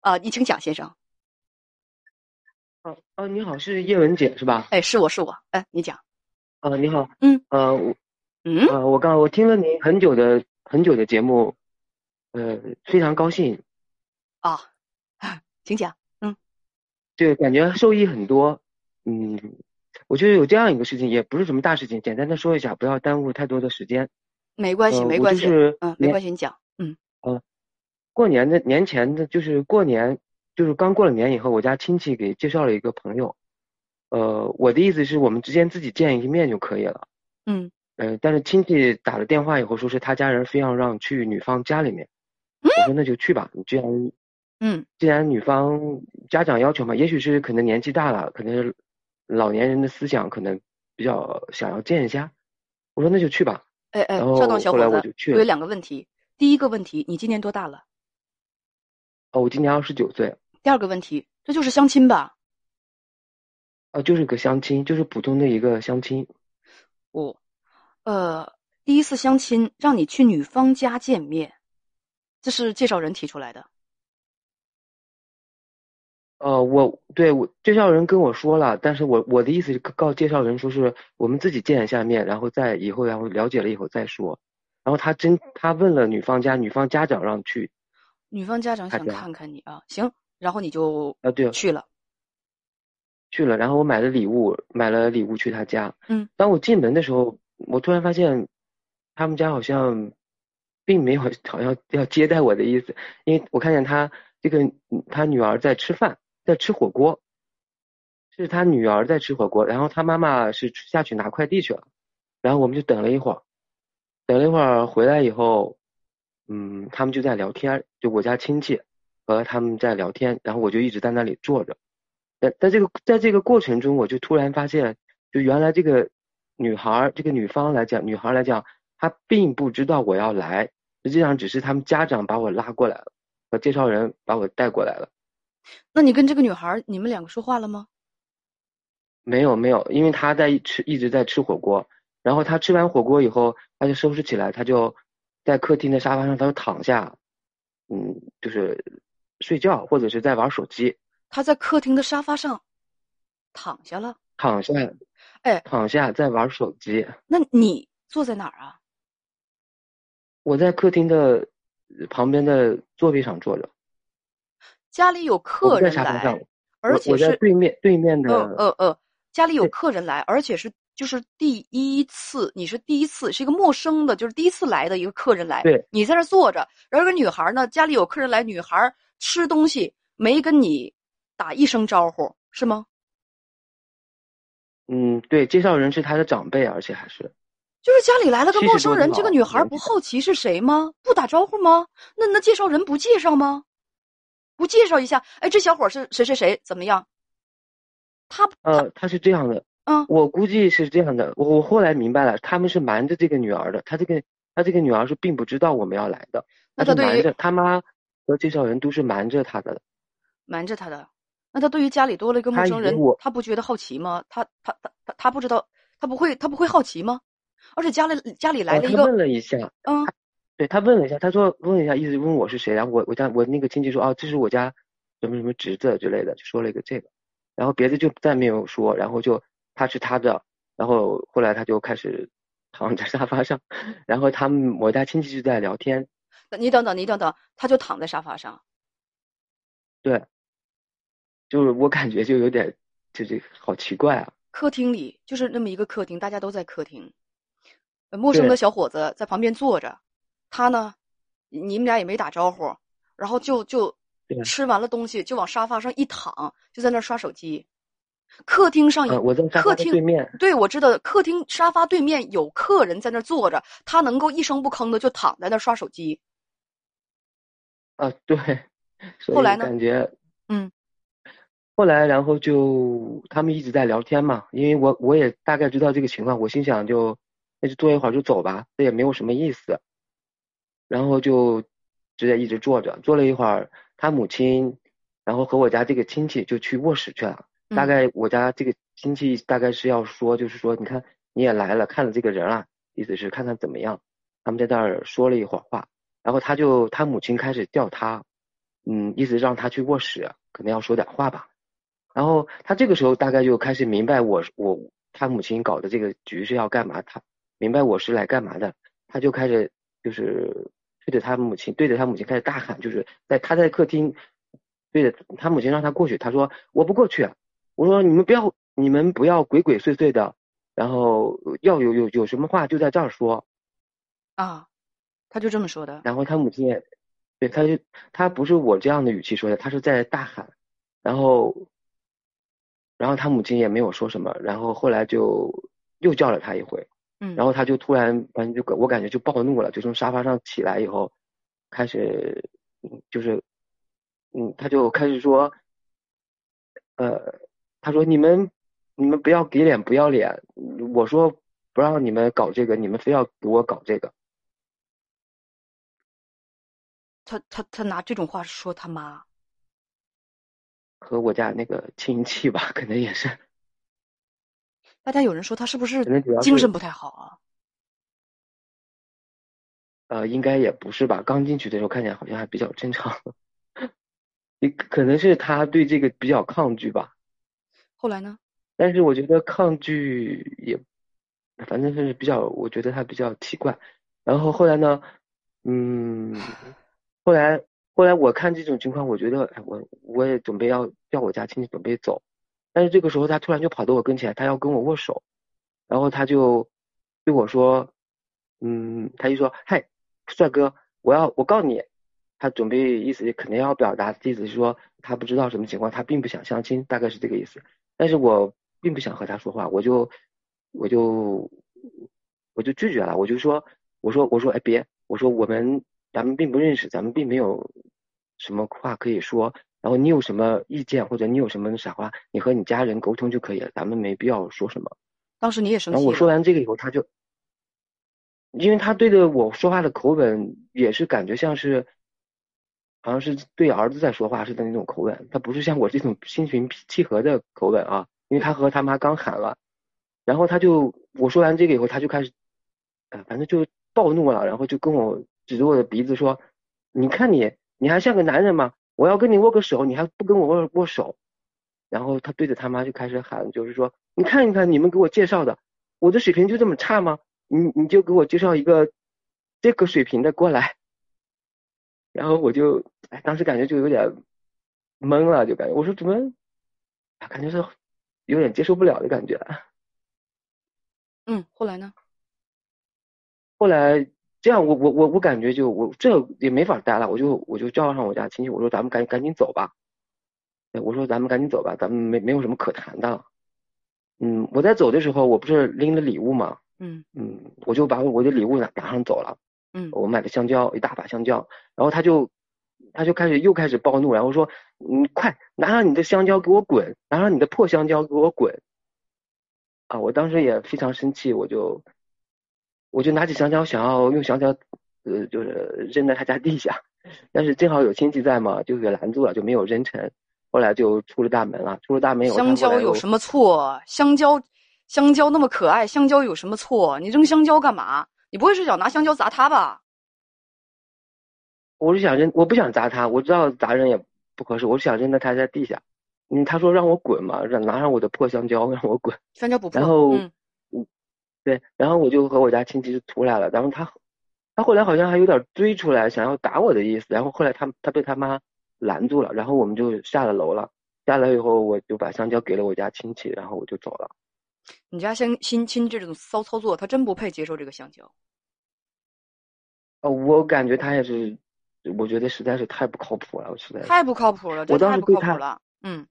啊，你请讲，先生。哦哦，你好，是叶文姐是吧？哎，是我是我，哎，你讲。啊，你好。嗯。呃，我，嗯，呃，我刚我听了您很久的很久的节目，呃，非常高兴。啊，请讲。嗯。对，感觉受益很多。嗯，我觉得有这样一个事情，也不是什么大事情，简单的说一下，不要耽误太多的时间。没关系，没关系。嗯，没关系，你讲。嗯。呃，过年的年前的，就是过年。就是刚过了年以后，我家亲戚给介绍了一个朋友，呃，我的意思是我们之间自己见一面就可以了。嗯。呃，但是亲戚打了电话以后，说是他家人非要让去女方家里面。我说那就去吧，你既然，嗯，既然女方家长要求嘛，也许是可能年纪大了，可能是老年人的思想可能比较想要见一下。我说那就去吧。哎哎，稍等，小伙子，我有两个问题。第一个问题，你今年多大了？哦，我今年二十九岁。第二个问题，这就是相亲吧？哦，就是个相亲，就是普通的一个相亲。哦，呃，第一次相亲让你去女方家见面，这是介绍人提出来的。呃，我对我介绍人跟我说了，但是我我的意思是告介绍人说是我们自己见一下面，然后再以后然后了解了以后再说。然后他真他问了女方家，女方家长让去。女方家长想看看你啊，行。然后你就啊对去了，去了。然后我买了礼物，买了礼物去他家。嗯。当我进门的时候，我突然发现，他们家好像，并没有好像要接待我的意思，因为我看见他这个他女儿在吃饭，在吃火锅，是他女儿在吃火锅，然后他妈妈是下去拿快递去了，然后我们就等了一会儿，等了一会儿回来以后，嗯，他们就在聊天，就我家亲戚。和他们在聊天，然后我就一直在那里坐着。在在这个在这个过程中，我就突然发现，就原来这个女孩，这个女方来讲，女孩来讲，她并不知道我要来，实际上只是他们家长把我拉过来了，和介绍人把我带过来了。那你跟这个女孩，你们两个说话了吗？没有没有，因为她在吃，一直在吃火锅。然后她吃完火锅以后，她就收拾起来，她就在客厅的沙发上，他就躺下，嗯，就是。睡觉或者是在玩手机。他在客厅的沙发上躺下了，躺下，哎，躺下在玩手机。那你坐在哪儿啊？我在客厅的旁边的座位上坐着。家里有客人来，而且是对面对面的。呃呃呃，家里有客人来，而且是就是第一次，你是第一次，是一个陌生的，就是第一次来的一个客人来。对，你在那坐着，然后个女孩呢，家里有客人来，女孩。吃东西没跟你打一声招呼是吗？嗯，对，介绍人是他的长辈，而且还是，就是家里来了个陌生人，这个女孩不好奇是谁吗？不打招呼吗？那那介绍人不介绍吗？不介绍一下？哎，这小伙是谁谁谁？怎么样？他呃，他是这样的，嗯，我估计是这样的。我我后来明白了，他们是瞒着这个女儿的，他这个他这个女儿是并不知道我们要来的，那他瞒着他妈。和介绍人都是瞒着他的，瞒着他的。那他对于家里多了一个陌生人，他不觉得好奇吗？他他他他他不知道，他不会他不会好奇吗？而且家里家里来了一个，他问了一下，嗯，对他问了一下，他说问了一下，意思问我是谁，然后我我家我那个亲戚说，哦，这是我家什么什么侄子之类的，就说了一个这个，然后别的就再没有说，然后就他是他的，然后后来他就开始躺在沙发上，然后他们我家亲戚就在聊天。你等等，你等等，他就躺在沙发上。对，就是我感觉就有点，就是好奇怪啊。客厅里就是那么一个客厅，大家都在客厅。陌生的小伙子在旁边坐着，他呢，你们俩也没打招呼，然后就就吃完了东西就往沙发上一躺，就在那刷手机。客厅上有，我在客厅对面。对，我知道客厅沙发对面有客人在那坐着，他能够一声不吭的就躺在那刷手机。啊，对。后来呢？感觉，嗯。后来，然后就他们一直在聊天嘛，因为我我也大概知道这个情况，我心想就那就坐一会儿就走吧，这也没有什么意思。然后就直接一直坐着，坐了一会儿，他母亲，然后和我家这个亲戚就去卧室去了。大概我家这个亲戚大概是要说，就是说，你看你也来了，看了这个人了，意思是看看怎么样。他们在那儿说了一会儿话，然后他就他母亲开始叫他，嗯，意思让他去卧室，可能要说点话吧。然后他这个时候大概就开始明白我我他母亲搞的这个局是要干嘛，他明白我是来干嘛的，他就开始就是对着他母亲对着他母亲开始大喊，就是在他在客厅对着他母亲让他过去，他说我不过去，我说你们不要你们不要鬼鬼祟祟的，然后要有有有什么话就在这儿说，啊，他就这么说的。然后他母亲也对他就他不是我这样的语气说的，他是在大喊，然后。然后他母亲也没有说什么，然后后来就又叫了他一回，嗯，然后他就突然反正就我感觉就暴怒了，就从沙发上起来以后，开始，就是，嗯，他就开始说，呃，他说你们你们不要给脸不要脸，我说不让你们搞这个，你们非要给我搞这个。他他他拿这种话说他妈。和我家那个亲戚吧，可能也是。大家有人说他是不是精神不太好啊？呃，应该也不是吧。刚进去的时候看起来好像还比较正常。你可能是他对这个比较抗拒吧。后来呢？但是我觉得抗拒也，反正是比较，我觉得他比较奇怪。然后后来呢？嗯，后来。后来我看这种情况，我觉得，哎，我我也准备要叫我家亲戚准备走，但是这个时候他突然就跑到我跟前，他要跟我握手，然后他就对我说，嗯，他就说，嗨，帅哥，我要我告你，他准备意思肯定要表达的意思是说他不知道什么情况，他并不想相亲，大概是这个意思。但是我并不想和他说话，我就我就我就拒绝了，我就说，我说我说哎别，我说我们咱们并不认识，咱们并没有。什么话可以说？然后你有什么意见或者你有什么傻话，你和你家人沟通就可以了，咱们没必要说什么。当时你也生气。然后我说完这个以后，他就，因为他对着我说话的口吻也是感觉像是，好像是对儿子在说话似的那种口吻，他不是像我这种心平气和的口吻啊。因为他和他妈刚喊了，然后他就我说完这个以后，他就开始，呃，反正就暴怒了，然后就跟我指着我的鼻子说：“你看你。”你还像个男人吗？我要跟你握个手，你还不跟我握握手？然后他对着他妈就开始喊，就是说，你看一看你们给我介绍的，我的水平就这么差吗？你你就给我介绍一个这个水平的过来。然后我就，哎，当时感觉就有点懵了，就感觉我说怎么，感觉是有点接受不了的感觉。嗯，后来呢？后来。这样我我我我感觉就我这也没法待了，我就我就叫上我家亲戚，我说咱们赶赶紧走吧，我说咱们赶紧走吧，咱们没没有什么可谈的。嗯，我在走的时候，我不是拎了礼物嘛，嗯嗯，我就把我的礼物拿拿上走了，嗯，我买的香蕉一大把香蕉，然后他就他就开始又开始暴怒，然后说，你快拿上你的香蕉给我滚，拿上你的破香蕉给我滚，啊，我当时也非常生气，我就。我就拿起香蕉，想要用香蕉，呃，就是扔在他家地下，但是正好有亲戚在嘛，就给拦住了，就没有扔成。后来就出了大门了，出了大门有，香蕉有什么错？香蕉，香蕉那么可爱，香蕉有什么错？你扔香蕉干嘛？你不会是想拿香蕉砸他吧？我是想扔，我不想砸他，我知道砸人也不合适，我是想扔在他在地下。嗯，他说让我滚嘛，让拿上我的破香蕉让我滚。香蕉不破。然后。对，然后我就和我家亲戚就出来了，然后他，他后来好像还有点追出来，想要打我的意思，然后后来他他被他妈拦住了，然后我们就下了楼了，下来以后我就把香蕉给了我家亲戚，然后我就走了。你家相亲亲这种骚操作，他真不配接受这个香蕉。哦，我感觉他也是，我觉得实在是太不靠谱了，我实在太不靠谱了，我当时对他，嗯。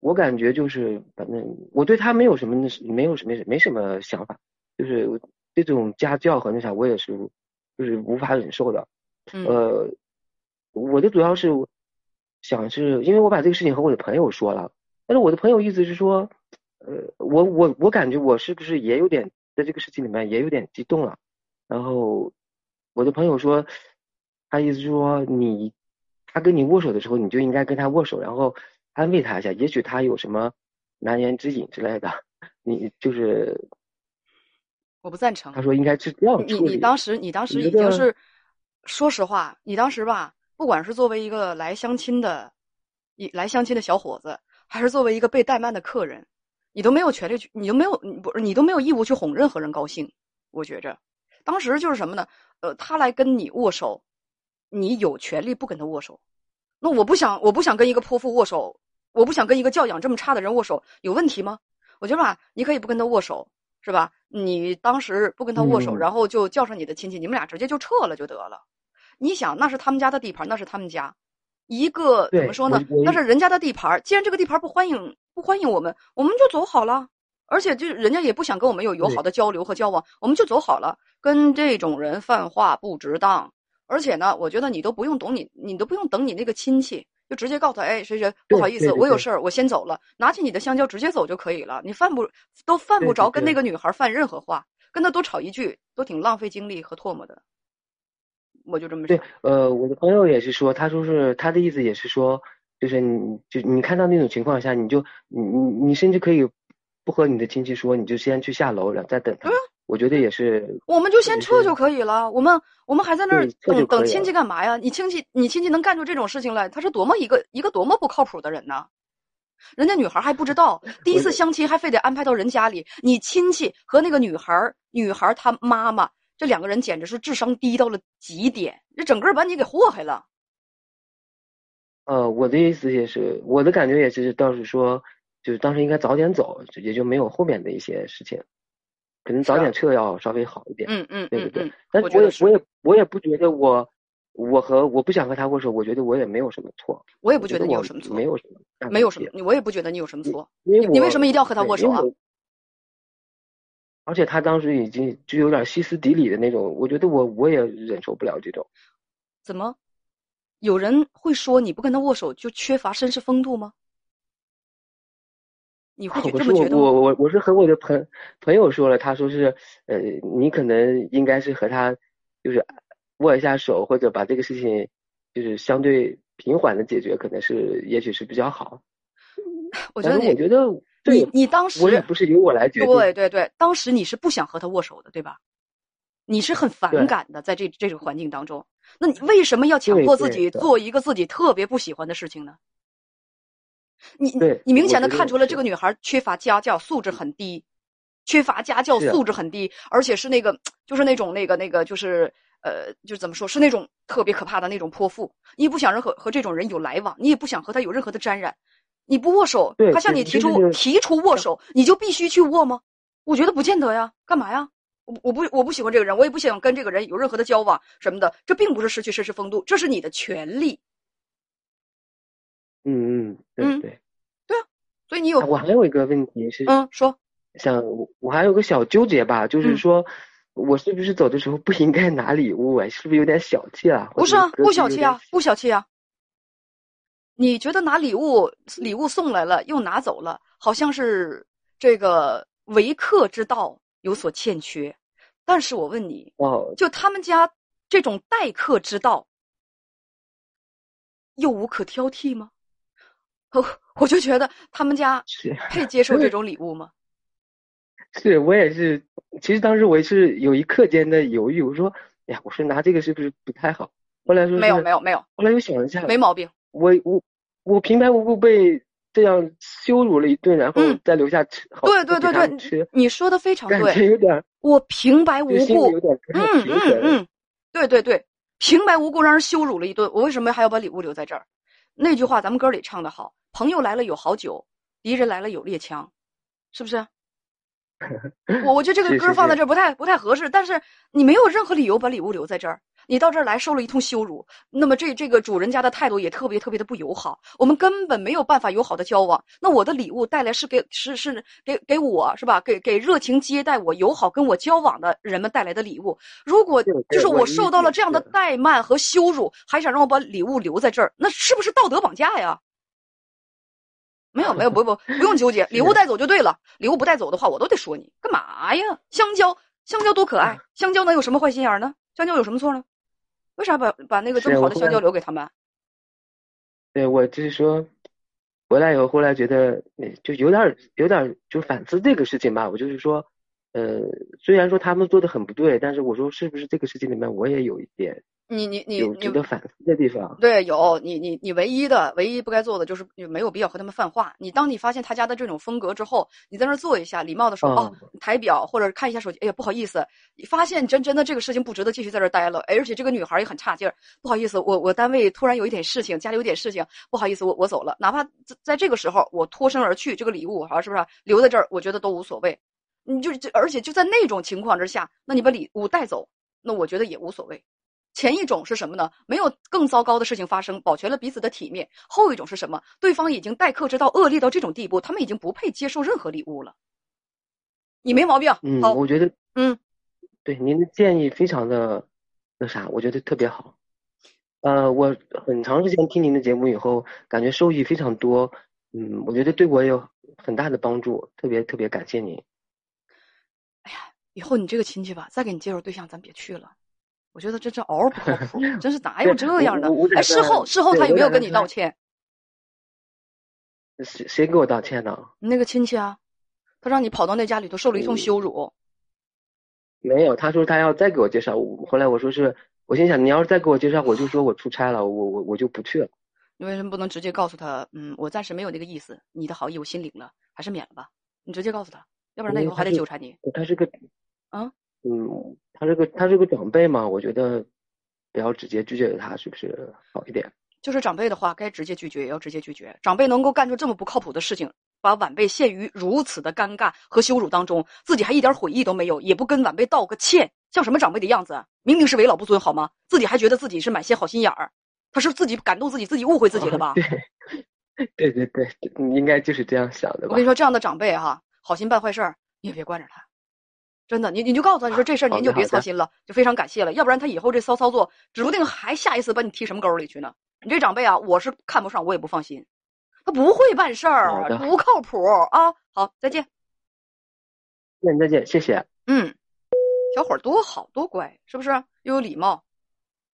我感觉就是，反正我对他没有什么，没有什么，没什么想法，就是这种家教和那啥，我也是，就是无法忍受的。嗯呃，我的主要是想是因为我把这个事情和我的朋友说了，但是我的朋友意思是说，呃，我我我感觉我是不是也有点在这个事情里面也有点激动了，然后我的朋友说，他意思是说你他跟你握手的时候，你就应该跟他握手，然后安慰他一下，也许他有什么难言之隐之类的，你就是我不赞成他。说应该是这样你。你当时你当时已经是，说实话，你当时吧，不管是作为一个来相亲的，一来相亲的小伙子，还是作为一个被怠慢的客人，你都没有权利去，你都没有，你不是你都没有义务去哄任何人高兴。我觉着，当时就是什么呢？呃，他来跟你握手，你有权利不跟他握手。那我不想，我不想跟一个泼妇握手，我不想跟一个教养这么差的人握手，有问题吗？我觉得吧，你可以不跟他握手，是吧？你当时不跟他握手，嗯然后就叫上你的亲戚，你们俩直接就撤了就得了。你想，那是他们家的地盘，那是他们家，一个怎么说呢？那是人家的地盘。既然这个地盘不欢迎不欢迎我们，我们就走好了。而且就人家也不想跟我们有友好的交流和交往，我们就走好了。跟这种人犯话不值当。而且呢，我觉得你都不用懂你，你都不用等你那个亲戚，就直接告诉他，哎，谁谁不好意思，我有事儿，我先走了，拿起你的香蕉直接走就可以了。你犯不都犯不着跟那个女孩犯任何话，跟她多吵一句都挺浪费精力和唾沫的。我就这么对。，呃，我的朋友也是说，他说是他的意思也是说，就是你就你看到那种情况下，你就你你你甚至可以不和你的亲戚说，你就先去下楼，然后再等他。我觉得也是，我们就先撤就可以了。我们我们还在那儿等等亲戚干嘛呀？你亲戚你亲戚能干出这种事情来，他是多么一个一个多么不靠谱的人呢？人家女孩还不知道，第一次相亲还非得安排到人家里，你亲戚和那个女孩儿女孩儿她妈妈这两个人简直是智商低到了极点，这整个把你给祸害了。呃，我的意思也是，我的感觉也是，倒是说，就是当时应该早点走，也就没有后面的一些事情，可能早点撤要稍微好一点。嗯嗯对不对嗯嗯，但我觉得是是我也我也我也不觉得我我和我不想和他握手，我觉得我也没有什么错。我也不觉得你有什么错，没有什么没有什么，你我也不觉得你有什么错。为你你为什么一定要和他握手啊而且他当时已经就有点歇斯底里的那种，我觉得我我也忍受不了这种。怎么？有人会说你不跟他握手就缺乏绅士风度吗？你会觉这么觉得吗？我我我是和我的朋朋友说了，他说是呃，你可能应该是和他就是握一下手，或者把这个事情就是相对平缓的解决，可能是也许是比较好。我觉得我觉得这你你当时我也不是由我来决定。对对对，当时你是不想和他握手的，对吧？你是很反感的，在这这个环境当中，那你为什么要强迫自己做一个自己特别不喜欢的事情呢？你你明显的看出来这个女孩缺乏家教，素质很低，缺乏家教，素质很低，而且是那个就是那种那个那个就是呃就是怎么说是那种特别可怕的那种泼妇。你也不想任何和这种人有来往，你也不想和他有任何的沾染，你不握手，他向你提出提出握手，你就必须去握吗？我觉得不见得呀，干嘛呀？我我不我不喜欢这个人，我也不想跟这个人有任何的交往什么的，这并不是失去绅士风度，这是你的权利。嗯嗯，嗯对对。所以你有啊我还有一个问题是，嗯说想我我还有个小纠结吧，就是嗯说，我是不是走的时候不应该拿礼物啊？是不是有点小气啊？不是啊，不小气啊，不小气啊。你觉得拿礼物礼物送来了又拿走了，好像是这个为客之道有所欠缺。但是我问你，哦，就他们家这种待客之道，又无可挑剔吗？我我就觉得他们家是配接受这 种礼物吗？是，我也是。其实当时我也是有一刻间的犹豫，我说，哎呀，我说拿这个是不是不太好？后来说没有没有没有后来又想一下，没毛病。我我我平白无故被这样羞辱了一顿，然后嗯再留下对对对对吃，，你说的非常感觉对。有点我平白无故有点嗯嗯。嗯，对对对，平白无故让人羞辱了一顿，我为什么还要把礼物留在这儿？那句话咱们歌里唱的好，朋友来了有好酒，敌人来了有猎枪，是不是？我 我觉得这个歌放在这儿不太不太合适，但是你没有任何理由把礼物留在这儿。你到这儿来受了一通羞辱，那么这这个主人家的态度也特别特别的不友好，我们根本没有办法友好的交往。那我的礼物带来是给是是给给我是吧？给给热情接待我、友好跟我交往的人们带来的礼物。如果就是我受到了这样的怠慢和羞辱，还想让我把礼物留在这儿，那是不是道德绑架呀？没有没有不不不用纠结，礼物带走就对了。礼物不带走的话，我都得说你干嘛呀？香蕉香蕉多可爱，香蕉能有什么坏心眼呢？香蕉有什么错呢？为啥把把那个这么好的香蕉留给他们？对我就是说，回来以后，后来觉得呃就有点有点就反思这个事情吧。我就是说，呃，虽然说他们做的很不对，但是我说是不是这个事情里面我也有一点你你你有你值得反思的地方。对，有你你你唯一的唯一不该做的就是你没有必要和他们泛化。你当你发现他家的这种风格之后，你在那儿坐一下，礼貌的说、哦，抬表或者看一下手机，哎呀不好意思，发现真真的这个事情不值得继续在这儿待了，而且这个女孩也很差劲儿，不好意思，我我单位突然有一点事情，家里有点事情，不好意思，我我走了。哪怕在在这个时候我脱身而去，这个礼物啊是不是留在这儿，我觉得都无所谓。你就是就而且就在那种情况之下，那你把礼物带走，那我觉得也无所谓。前一种是什么呢？没有更糟糕的事情发生，保全了彼此的体面。后一种是什么？对方已经待客之道恶劣到这种地步，他们已经不配接受任何礼物了。你没毛病，嗯，好，我觉得，嗯，对您的建议非常的那啥，我觉得特别好。呃，我很长时间听您的节目以后，感觉受益非常多。嗯，我觉得对我有很大的帮助，特别特别感谢您。哎呀，以后你这个亲戚吧，再给你介绍对象，咱别去了。我觉得这这嗷儿不靠谱，真是哪有这样的？哎，事后事后他有没有跟你道歉？歉？谁谁给我道歉呢？那个亲戚啊，他让你跑到那家里头受了一通羞辱。没有，他说他要再给我介绍。我后来我说是，我心想你要是再给我介绍，我就说我出差了，我我我就不去了。你为什么不能直接告诉他？嗯，我暂时没有那个意思，你的好意我心领了，还是免了吧。你直接告诉他，要不然他以后还得纠缠你。他是个，啊，嗯，他是个他是个长辈嘛，我觉得不要直接拒绝他，是不是好一点？就是长辈的话，该直接拒绝也要直接拒绝。长辈能够干出这么不靠谱的事情，把晚辈陷于如此的尴尬和羞辱当中，自己还一点悔意都没有，也不跟晚辈道个歉，像什么长辈的样子？明明是为老不尊，好吗？自己还觉得自己是满心好心眼儿，他是自己感动自己，自己误会自己了吧？对，对对对，你应该就是这样想的吧？我跟你说，这样的长辈哈，好心办坏事儿，你也别惯着他。真的，你你就告诉他，你说这事儿您就别操心了，就非常感谢了。要不然他以后这骚操作，指不定还下一次把你踢什么沟里去呢。你这长辈啊，我是看不上，我也不放心，他不会办事儿，不靠谱啊。好，再见。再见再见，谢谢。嗯，小伙儿多好多乖，是不是？又有礼貌。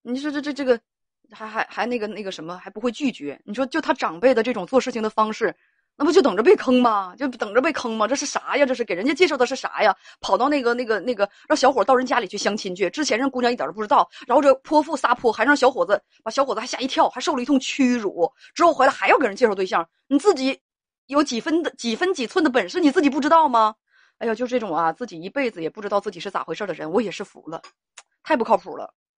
你说这这这个，还还还那个那个什么，还不会拒绝。你说就他长辈的这种做事情的方式。那不就等着被坑吗？就等着被坑吗？这是啥呀？这是给人家介绍的是啥呀？跑到那个那个那个，让小伙到人家里去相亲去。之前让姑娘一点都不知道，然后这泼妇撒泼，还让小伙子把小伙子还吓一跳，还受了一通屈辱。之后回来还要给人介绍对象，你自己有几分的几分几寸的本事，你自己不知道吗？哎呀，就这种啊，自己一辈子也不知道自己是咋回事的人，我也是服了，太不靠谱了。